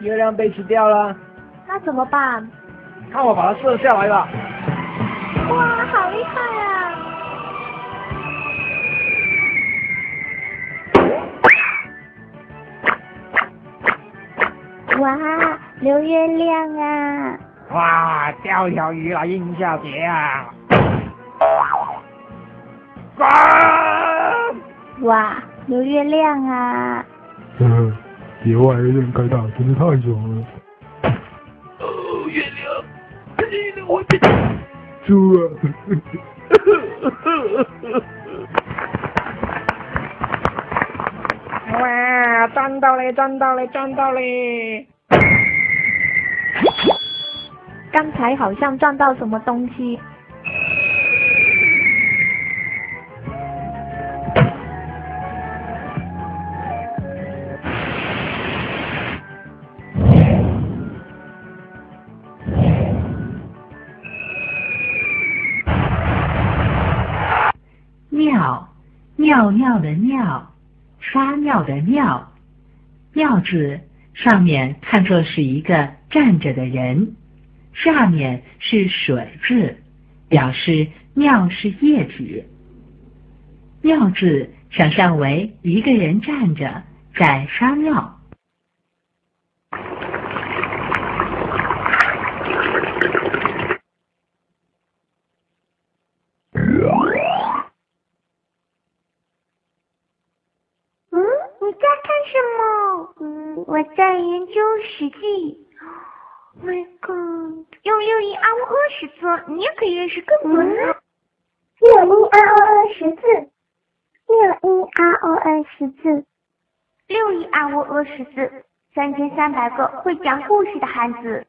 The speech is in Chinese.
月亮被吃掉了。那怎么办？看我把它射下来吧。哇好厉害啊。哇流月亮啊。哇钓一条鱼来应下别啊。哇，有月亮啊！呵呵，野外有点开大，真的太爽了。哦，月亮，你的我的猪啊！哇，赚到嘞，赚到嘞，赚到嘞！刚才好像撞到什么东西。尿，尿的尿，撒尿的尿，尿字上面看作是一个站着的人，下面是水字，表示尿是液体。尿字想象为一个人站着在撒尿。嗯，你在看什么？嗯，我在研究《史记》。My God，用六一 R O 二识字，你也可以认识更多人。六一 R O 二识字，六一 R O 二识字，六一 R O 二识字，三千三百个会讲故事的汉字。